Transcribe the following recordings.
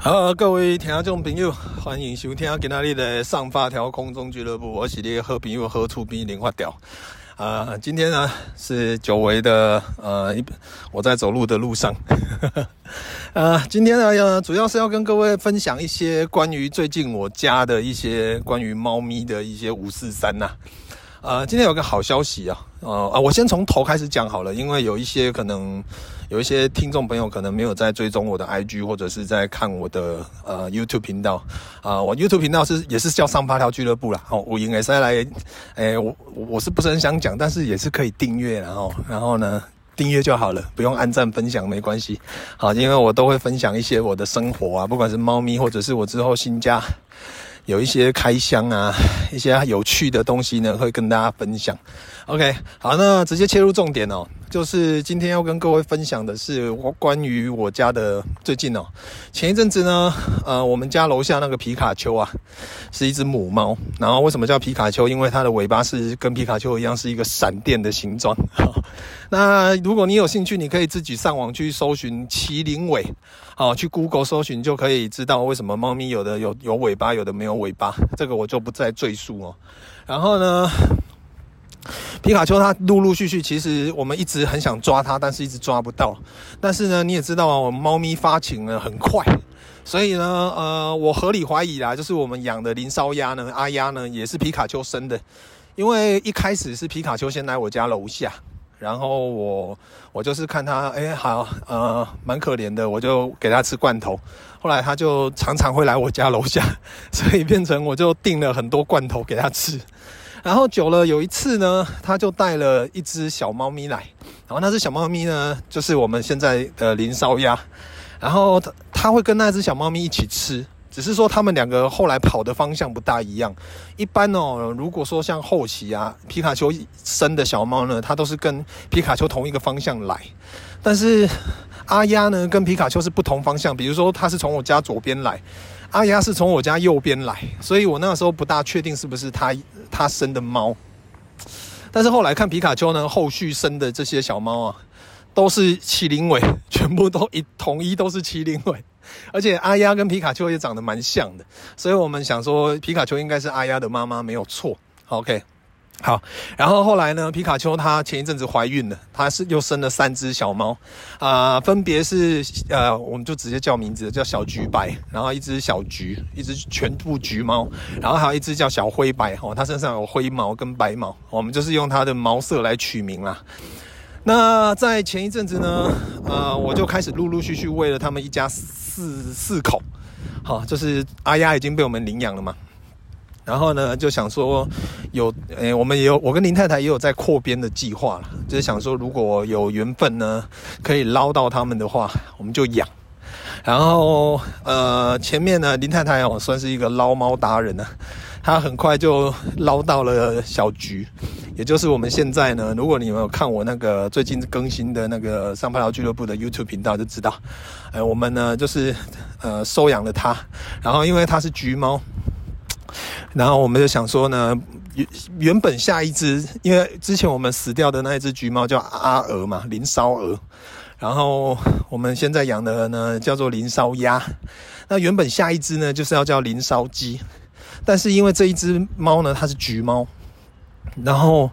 好，各位听众朋友，欢迎收听今天的上发条空中俱乐部。我是你的好朋友何处边零发条啊。今天呢是久违的呃，我在走路的路上。呃，今天呢主要是要跟各位分享一些关于最近我家的一些关于猫咪的一些五四三呐。呃，今天有个好消息啊，呃啊，我先从头开始讲好了，因为有一些可能有一些听众朋友可能没有在追踪我的 IG 或者是在看我的呃 YouTube 频道啊、我 YouTube 频道是也是叫上发条俱乐部啦，哦，我应该是来，诶、我我是不是很想讲，但是也是可以订阅，然后然后呢订阅就好了，不用按赞分享没关系，好，因为我都会分享一些我的生活啊，不管是猫咪或者是我之后新家。有一些开箱啊，一些有趣的东西呢，会跟大家分享。OK，好，那直接切入重点哦，就是今天要跟各位分享的是我关于我家的最近哦，前一阵子呢，呃，我们家楼下那个皮卡丘啊，是一只母猫。然后为什么叫皮卡丘？因为它的尾巴是跟皮卡丘一样，是一个闪电的形状。那如果你有兴趣，你可以自己上网去搜寻麒麟尾，好，去 Google 搜寻就可以知道为什么猫咪有的有有尾巴，有的没有尾巴。这个我就不再赘述哦。然后呢，皮卡丘它陆陆续续，其实我们一直很想抓它，但是一直抓不到。但是呢，你也知道啊，我们猫咪发情呢很快，所以呢，呃，我合理怀疑啦，就是我们养的林烧鸭呢，阿鸭呢也是皮卡丘生的，因为一开始是皮卡丘先来我家楼下。然后我我就是看它，哎，好，呃，蛮可怜的，我就给它吃罐头。后来它就常常会来我家楼下，所以变成我就订了很多罐头给它吃。然后久了，有一次呢，他就带了一只小猫咪来，然后那只小猫咪呢，就是我们现在的林烧鸭。然后他他会跟那只小猫咪一起吃。只是说他们两个后来跑的方向不大一样。一般哦，如果说像后期啊，皮卡丘生的小猫呢，它都是跟皮卡丘同一个方向来。但是阿鸭呢，跟皮卡丘是不同方向。比如说，它是从我家左边来，阿丫是从我家右边来。所以我那时候不大确定是不是它它生的猫。但是后来看皮卡丘呢，后续生的这些小猫啊，都是麒麟尾，全部都一统一都是麒麟尾。而且阿丫跟皮卡丘也长得蛮像的，所以我们想说皮卡丘应该是阿丫的妈妈没有错。OK，好，然后后来呢，皮卡丘它前一阵子怀孕了，它是又生了三只小猫啊、分别是呃，我们就直接叫名字叫小橘白，然后一只小橘，一只全部橘猫，然后还有一只叫小灰白哦，它身上有灰毛跟白毛，我们就是用它的毛色来取名啦。那在前一阵子呢，呃，我就开始陆陆续续喂了他们一家四四口，好，就是阿丫已经被我们领养了嘛，然后呢，就想说有，诶、我们也有，我跟林太太也有在扩编的计划了，就是想说如果有缘分呢，可以捞到他们的话，我们就养。然后，呃，前面呢，林太太哦，算是一个捞猫达人呢，她很快就捞到了小橘。也就是我们现在呢，如果你们有看我那个最近更新的那个上发条俱乐部的 YouTube 频道，就知道，呃，我们呢就是呃收养了它，然后因为它是橘猫，然后我们就想说呢，原原本下一只，因为之前我们死掉的那一只橘猫叫阿鹅嘛，林烧鹅，然后我们现在养的呢叫做林烧鸭，那原本下一只呢就是要叫林烧鸡，但是因为这一只猫呢它是橘猫。然后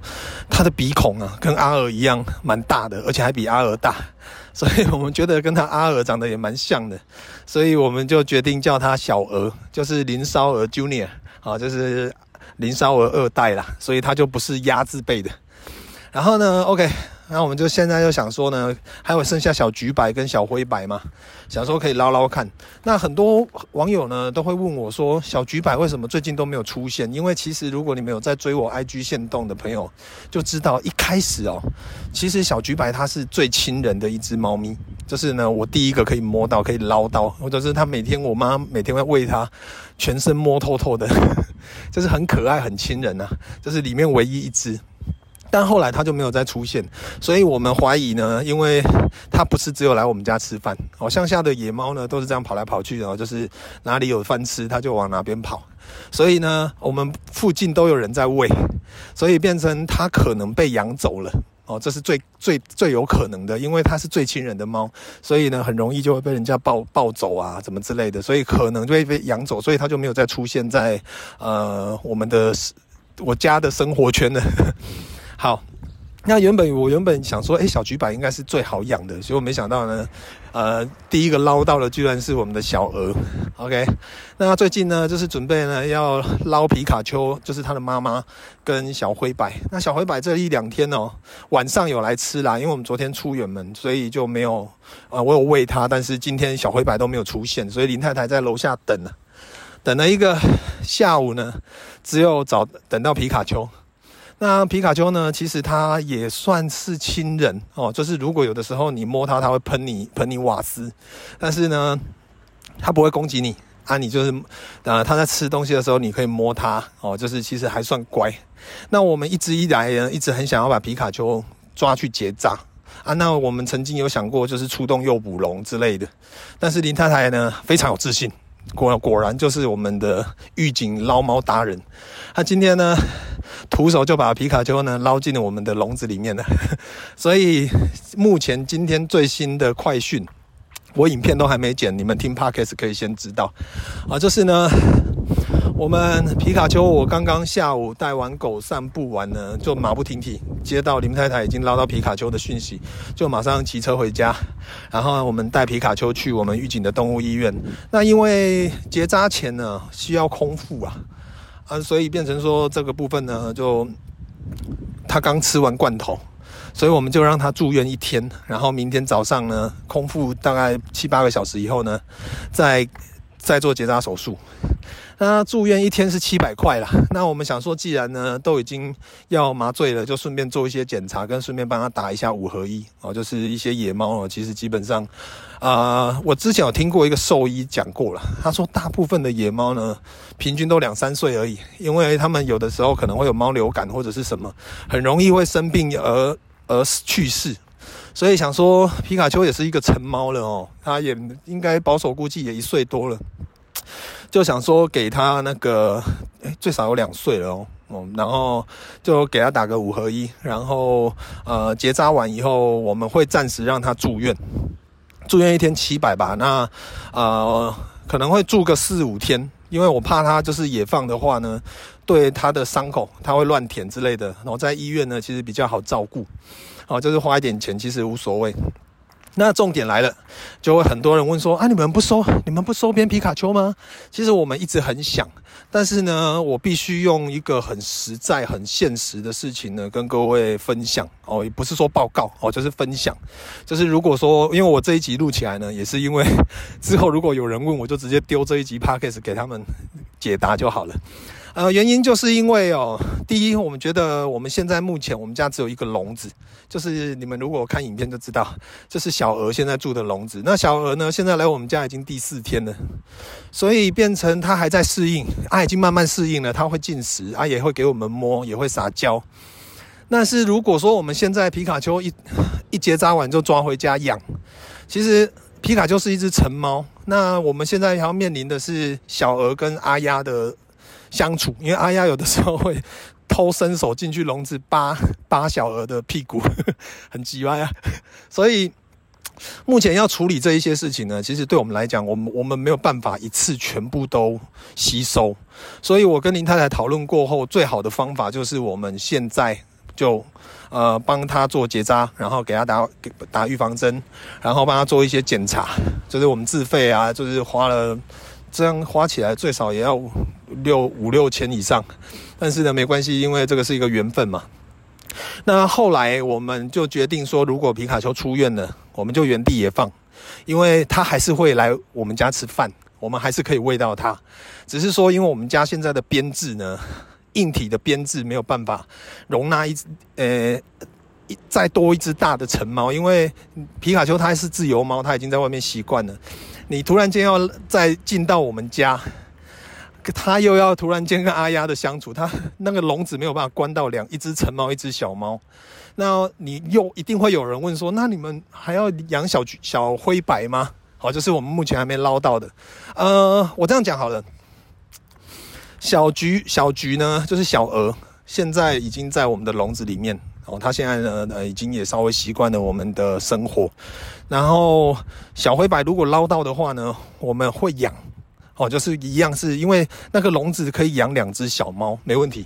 它的鼻孔啊，跟阿鹅一样蛮大的，而且还比阿鹅大，所以我们觉得跟它阿鹅长得也蛮像的，所以我们就决定叫它小鹅，就是林烧鹅 Junior 啊，就是林烧鹅二代啦，所以它就不是鸭字辈的。然后呢，OK。那我们就现在就想说呢，还有剩下小橘白跟小灰白嘛，想说可以捞捞看。那很多网友呢都会问我说，小橘白为什么最近都没有出现？因为其实如果你们有在追我 IG 线动的朋友，就知道一开始哦，其实小橘白它是最亲人的一只猫咪，就是呢我第一个可以摸到、可以捞到，或者是它每天我妈每天会喂它，全身摸透透的，就是很可爱、很亲人呐、啊，就是里面唯一一只。但后来他就没有再出现，所以我们怀疑呢，因为他不是只有来我们家吃饭，哦，乡下的野猫呢都是这样跑来跑去的，就是哪里有饭吃，它就往哪边跑，所以呢，我们附近都有人在喂，所以变成它可能被养走了，哦，这是最最 最有可能的，因为它是最亲人的猫，所以呢，很容易就会被人家抱抱走啊，怎么之类的，所以可能就会被养走，所以它就没有再出现在呃我们的我家的生活圈了。好。那原本我原本想说，诶，小橘百应该是最好养的，结果没想到呢，呃，第一个捞到的居然是我们的小鹅。OK，那最近呢，就是准备呢要捞皮卡丘，就是它的妈妈跟小灰白。那小灰白这一两天哦，晚上有来吃啦，因为我们昨天出远门，所以就没有啊、呃，我有喂它，但是今天小灰白都没有出现，所以林太太在楼下等了，等了一个下午呢，只有找等到皮卡丘。那皮卡丘呢？其实它也算是亲人哦，就是如果有的时候你摸它，它会喷你喷你瓦斯，但是呢，它不会攻击你啊。你就是呃，它在吃东西的时候，你可以摸它哦，就是其实还算乖。那我们一直以来呢，一直很想要把皮卡丘抓去结扎啊。那我们曾经有想过，就是出动诱捕龙之类的，但是林太太呢，非常有自信。果果然就是我们的狱警捞猫达人，他今天呢，徒手就把皮卡丘呢捞进了我们的笼子里面了。所以目前今天最新的快讯，我影片都还没剪，你们听 Podcast 可以先知道啊，就是呢。我们皮卡丘，我刚刚下午带完狗散步完呢，就马不停蹄接到林太太已经捞到皮卡丘的讯息，就马上骑车回家。然后我们带皮卡丘去我们预警的动物医院。那因为结扎前呢需要空腹啊，啊，所以变成说这个部分呢，就他刚吃完罐头，所以我们就让他住院一天。然后明天早上呢，空腹大概七八个小时以后呢，再再做结扎手术。那住院一天是七百块啦。那我们想说，既然呢都已经要麻醉了，就顺便做一些检查，跟顺便帮他打一下五合一哦。就是一些野猫哦，其实基本上，啊、我之前有听过一个兽医讲过了，他说大部分的野猫呢，平均都两三岁而已，因为他们有的时候可能会有猫流感或者是什么，很容易会生病而而去世。所以想说，皮卡丘也是一个成猫了哦，它也应该保守估计也一岁多了。就想说给他那个，诶，最少有两岁了哦，哦，然后就给他打个五合一，然后呃结扎完以后，我们会暂时让他住院，住院一天七百吧，那呃可能会住个四五天，因为我怕他就是野放的话呢，对他的伤口他会乱舔之类的，然后在医院呢其实比较好照顾，哦，就是花一点钱其实无所谓。那重点来了，就会很多人问说啊，你们不收，你们不收编皮卡丘吗？其实我们一直很想，但是呢，我必须用一个很实在、很现实的事情呢，跟各位分享哦，也不是说报告哦，就是分享。就是如果说，因为我这一集录起来呢，也是因为 之后如果有人问，我就直接丢这一集 Podcast 给他们解答就好了。呃，原因就是因为哦，第一，我们觉得我们现在目前我们家只有一个笼子，就是你们如果看影片就知道，这是小鹅现在住的笼子。那小鹅呢，现在来我们家已经第四天了，所以变成它还在适应，它已经慢慢适应了，它会进食，它也会给我们摸，也会撒娇。但是如果说我们现在皮卡丘一一结扎完就抓回家养，其实皮卡丘是一只成猫，那我们现在要面临的是小鹅跟阿鸭的。相处，因为阿鸭有的时候会偷伸手进去笼子扒 扒小鹅的屁股，很奇怪啊。所以目前要处理这一些事情呢，其实对我们来讲，我们我们没有办法一次全部都吸收。所以我跟林太太讨论过后，最好的方法就是我们现在就呃帮他做结扎，然后给他打给打预防针，然后帮他做一些检查，就是我们自费啊，就是花了。这样花起来最少也要六五六千以上，但是呢，没关系，因为这个是一个缘分嘛。那后来我们就决定说，如果皮卡丘出院了，我们就原地也放，因为他还是会来我们家吃饭，我们还是可以喂到他。只是说，因为我们家现在的编制呢，硬体的编制没有办法容纳一只呃再多一只大的成猫，因为皮卡丘它是自由猫，它已经在外面习惯了。你突然间要再进到我们家，它又要突然间跟阿丫的相处，它那个笼子没有办法关到两一只成猫，一只小猫。那你又一定会有人问说，那你们还要养小橘小灰白吗？好，就是我们目前还没捞到的。呃，我这样讲好了，小橘小橘呢，就是小鹅，现在已经在我们的笼子里面。哦，它现在呢，呃，已经也稍微习惯了我们的生活。然后小灰白如果捞到的话呢，我们会养，哦，就是一样是因为那个笼子可以养两只小猫，没问题。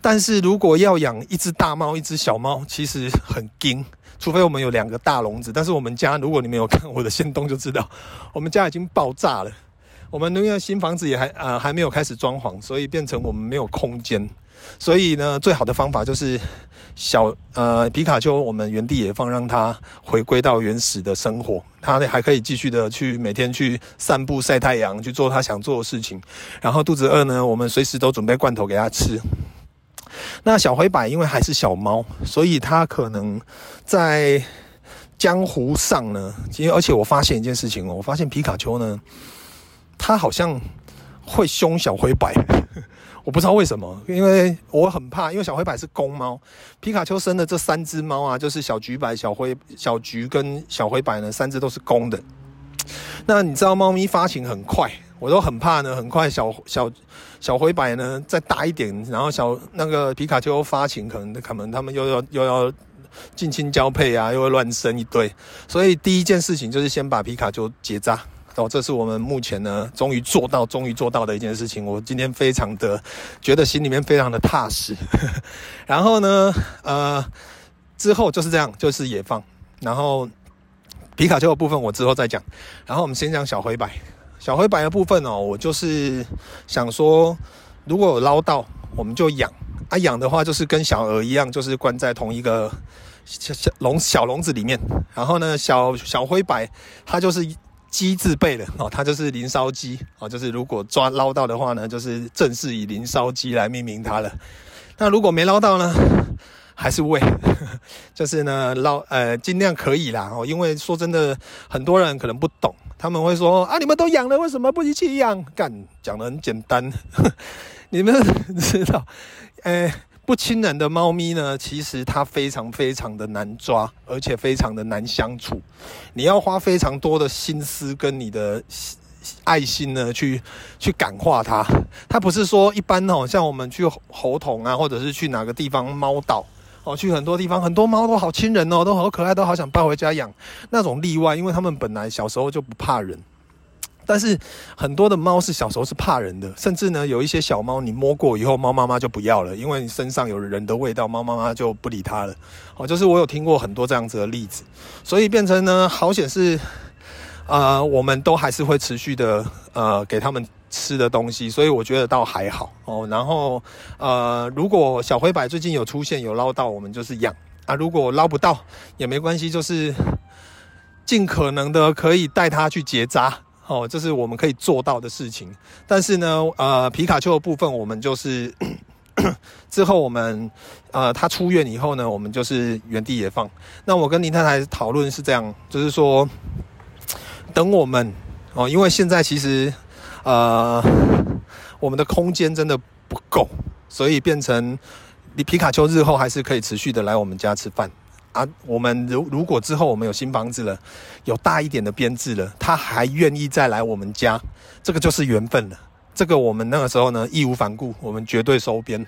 但是如果要养一只大猫，一只小猫，其实很惊，除非我们有两个大笼子。但是我们家，如果你没有看我的限动就知道，我们家已经爆炸了。我们因为新房子也还、呃、还没有开始装潢，所以变成我们没有空间。所以呢，最好的方法就是小呃皮卡丘，我们原地野放，让它回归到原始的生活。它还可以继续的去每天去散步、晒太阳，去做它想做的事情。然后肚子饿呢，我们随时都准备罐头给它吃。那小灰白因为还是小猫，所以它可能在江湖上呢，因为而且我发现一件事情哦，我发现皮卡丘呢。它好像会凶小灰白，我不知道为什么，因为我很怕，因为小灰白是公猫，皮卡丘生的这三只猫啊，就是小橘白、小灰、小橘跟小灰白呢，三只都是公的。那你知道猫咪发情很快，我都很怕呢，很快小小小灰白呢再大一点，然后小那个皮卡丘发情，可能可能他们又要又要近亲交配啊，又会乱生一堆，所以第一件事情就是先把皮卡丘结扎。哦，这是我们目前呢，终于做到，终于做到的一件事情。我今天非常的觉得心里面非常的踏实。然后呢，呃，之后就是这样，就是野放。然后皮卡丘的部分我之后再讲。然后我们先讲小灰白，小灰白的部分哦，我就是想说，如果有捞到，我们就养。啊，养的话就是跟小鹅一样，就是关在同一个小小笼小笼子里面。然后呢，小小灰白它就是。鸡字辈的哦，它就是林烧鸡哦，就是如果抓捞到的话呢，就是正式以林烧鸡来命名它了。那如果没捞到呢，还是喂，就是呢捞呃尽量可以啦哦，因为说真的，很多人可能不懂，他们会说啊，你们都养了，为什么不一起养？干，讲得很简单，你们知道，诶不亲人的猫咪呢，其实它非常非常的难抓，而且非常的难相处。你要花非常多的心思跟你的爱心呢，去去感化它。它不是说一般哦，像我们去猴童啊，或者是去哪个地方猫岛哦，去很多地方，很多猫都好亲人哦，都好可爱，都好想抱回家养。那种例外，因为他们本来小时候就不怕人。但是很多的猫是小时候是怕人的，甚至呢有一些小猫你摸过以后，猫妈妈就不要了，因为你身上有人的味道，猫妈妈就不理它了。哦，就是我有听过很多这样子的例子，所以变成呢，好险是，呃，我们都还是会持续的呃给他们吃的东西，所以我觉得倒还好哦。然后呃，如果小灰白最近有出现有捞到，我们就是养啊；如果捞不到也没关系，就是尽可能的可以带它去结扎。哦，这是我们可以做到的事情。但是呢，呃，皮卡丘的部分，我们就是 之后我们呃，他出院以后呢，我们就是原地也放。那我跟林太太讨论是这样，就是说，等我们哦，因为现在其实呃，我们的空间真的不够，所以变成你皮卡丘日后还是可以持续的来我们家吃饭。啊，我们如如果之后我们有新房子了，有大一点的编制了，他还愿意再来我们家，这个就是缘分了。这个我们那个时候呢，义无反顾，我们绝对收编。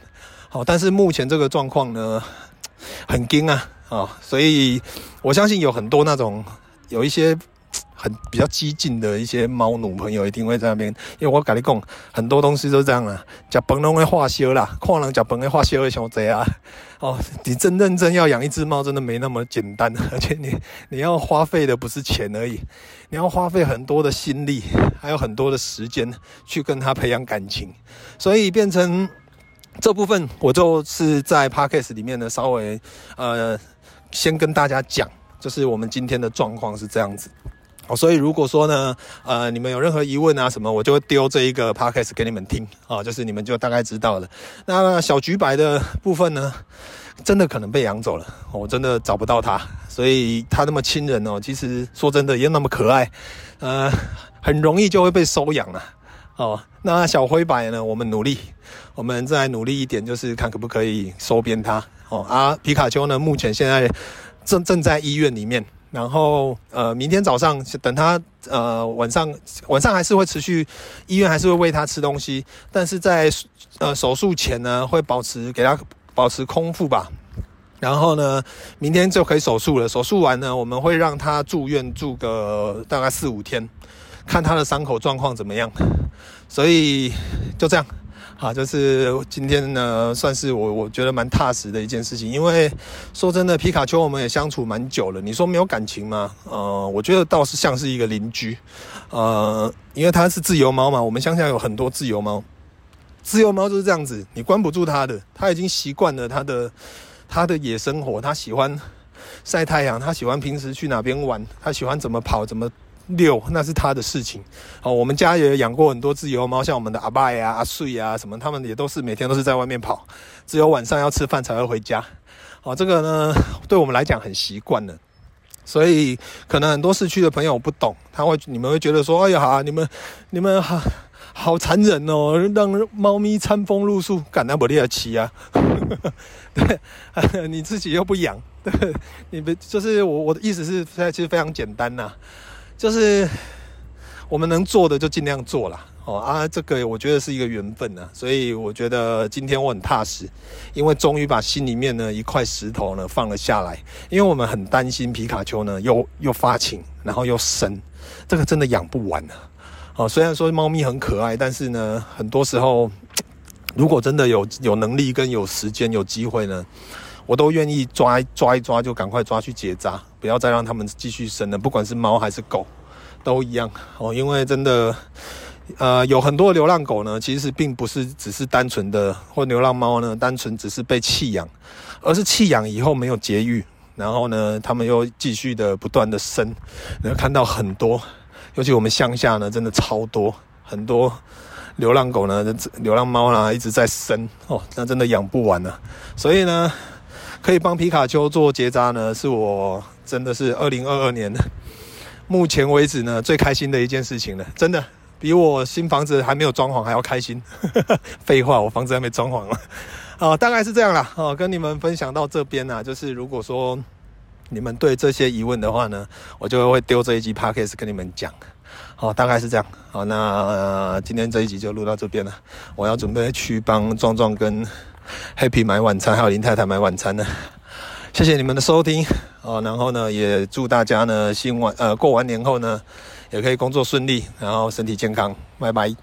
好，但是目前这个状况呢，很惊啊，啊，所以我相信有很多那种有一些。很比较激进的一些猫奴朋友一定会在那边，因为我跟你讲，很多东西都这样啊，吃饭拢会化修啦，看人吃饭会化修的想这啊，哦，你真认真要养一只猫，真的没那么简单，而且你你要花费的不是钱而已，你要花费很多的心力，还有很多的时间去跟它培养感情，所以变成这部分，我就是在 Podcast 里面呢，稍微呃先跟大家讲，就是我们今天的状况是这样子。所以如果说呢，呃，你们有任何疑问啊什么，我就会丢这一个 podcast 给你们听啊，哦，就是你们就大概知道了。那小橘白的部分呢，真的可能被养走了，我真的找不到它，所以它那么亲人哦，其实说真的也那么可爱，呃，很容易就会被收养了。哦，那小灰白呢，我们努力，我们再努力一点，就是看可不可以收编它。哦，啊，皮卡丘呢，目前现在正正在医院里面。然后，呃，明天早上等他，呃，晚上晚上还是会持续，医院还是会喂他吃东西，但是在呃手术前呢，会保持给他保持空腹吧，然后呢，明天就可以手术了。手术完呢，我们会让他住院住个大概四五天，看他的伤口状况怎么样。所以就这样，啊，就是今天呢，算是我我觉得蛮踏实的一件事情。因为说真的，皮卡丘我们也相处蛮久了。你说没有感情吗？呃，我觉得倒是像是一个邻居。呃，因为它是自由猫嘛，我们乡下有很多自由猫。自由猫就是这样子，你关不住它的，它已经习惯了它的。它的野生活，它喜欢晒太阳，它喜欢平时去哪边玩，它喜欢怎么跑怎么遛，那是他的事情。哦，我们家也养过很多自由猫，像我们的阿拜呀、阿睡呀什么，他们也都是每天都是在外面跑，只有晚上要吃饭才会回家。哦，这个呢，对我们来讲很习惯了，所以可能很多市区的朋友不懂，他会你们会觉得说，哎呀，好，你们你们好好残忍哦，让猫咪餐风露宿，干那不猎奇啊。对，你自己又不养，对，你们就是我我的意思是，现在其实非常简单呐，就是我们能做的就尽量做啦。哦啊，这个我觉得是一个缘分呐，所以我觉得今天我很踏实，因为终于把心里面呢一块石头呢放了下来，因为我们很担心皮卡丘呢又又发情，然后又生，这个真的养不完啊。哦，虽然说猫咪很可爱，但是呢，很多时候。如果真的有有能力跟有时间有机会呢，我都愿意抓抓一抓，就赶快抓去结扎，不要再让他们继续生了。不管是猫还是狗，都一样哦。因为真的，呃，有很多流浪狗呢，其实并不是只是单纯的，或流浪猫呢，单纯只是被弃养，而是弃养以后没有节育，然后呢，他们又继续的不断的生，然后看到很多，尤其我们乡下呢，真的超多很多。流浪狗呢，流浪猫呢，一直在生哦，那真的养不完了。所以呢，可以帮皮卡丘做结扎呢，是我真的是二零二二年目前为止呢最开心的一件事情了。真的比我新房子还没有装潢还要开心。废话，我房子还没装潢了。哦，大概是这样啦。哦，跟你们分享到这边呢，就是如果说你们对这些疑问的话呢，我就会丢这一集 Podcast 跟你们讲。好，大概是这样。好，那、今天这一集就录到这边了。我要准备去帮壮壮跟 Happy 买晚餐，还有林太太买晚餐呢。谢谢你们的收听。哦，然后呢，也祝大家呢新完呃过完年后呢，也可以工作顺利，然后身体健康。拜拜。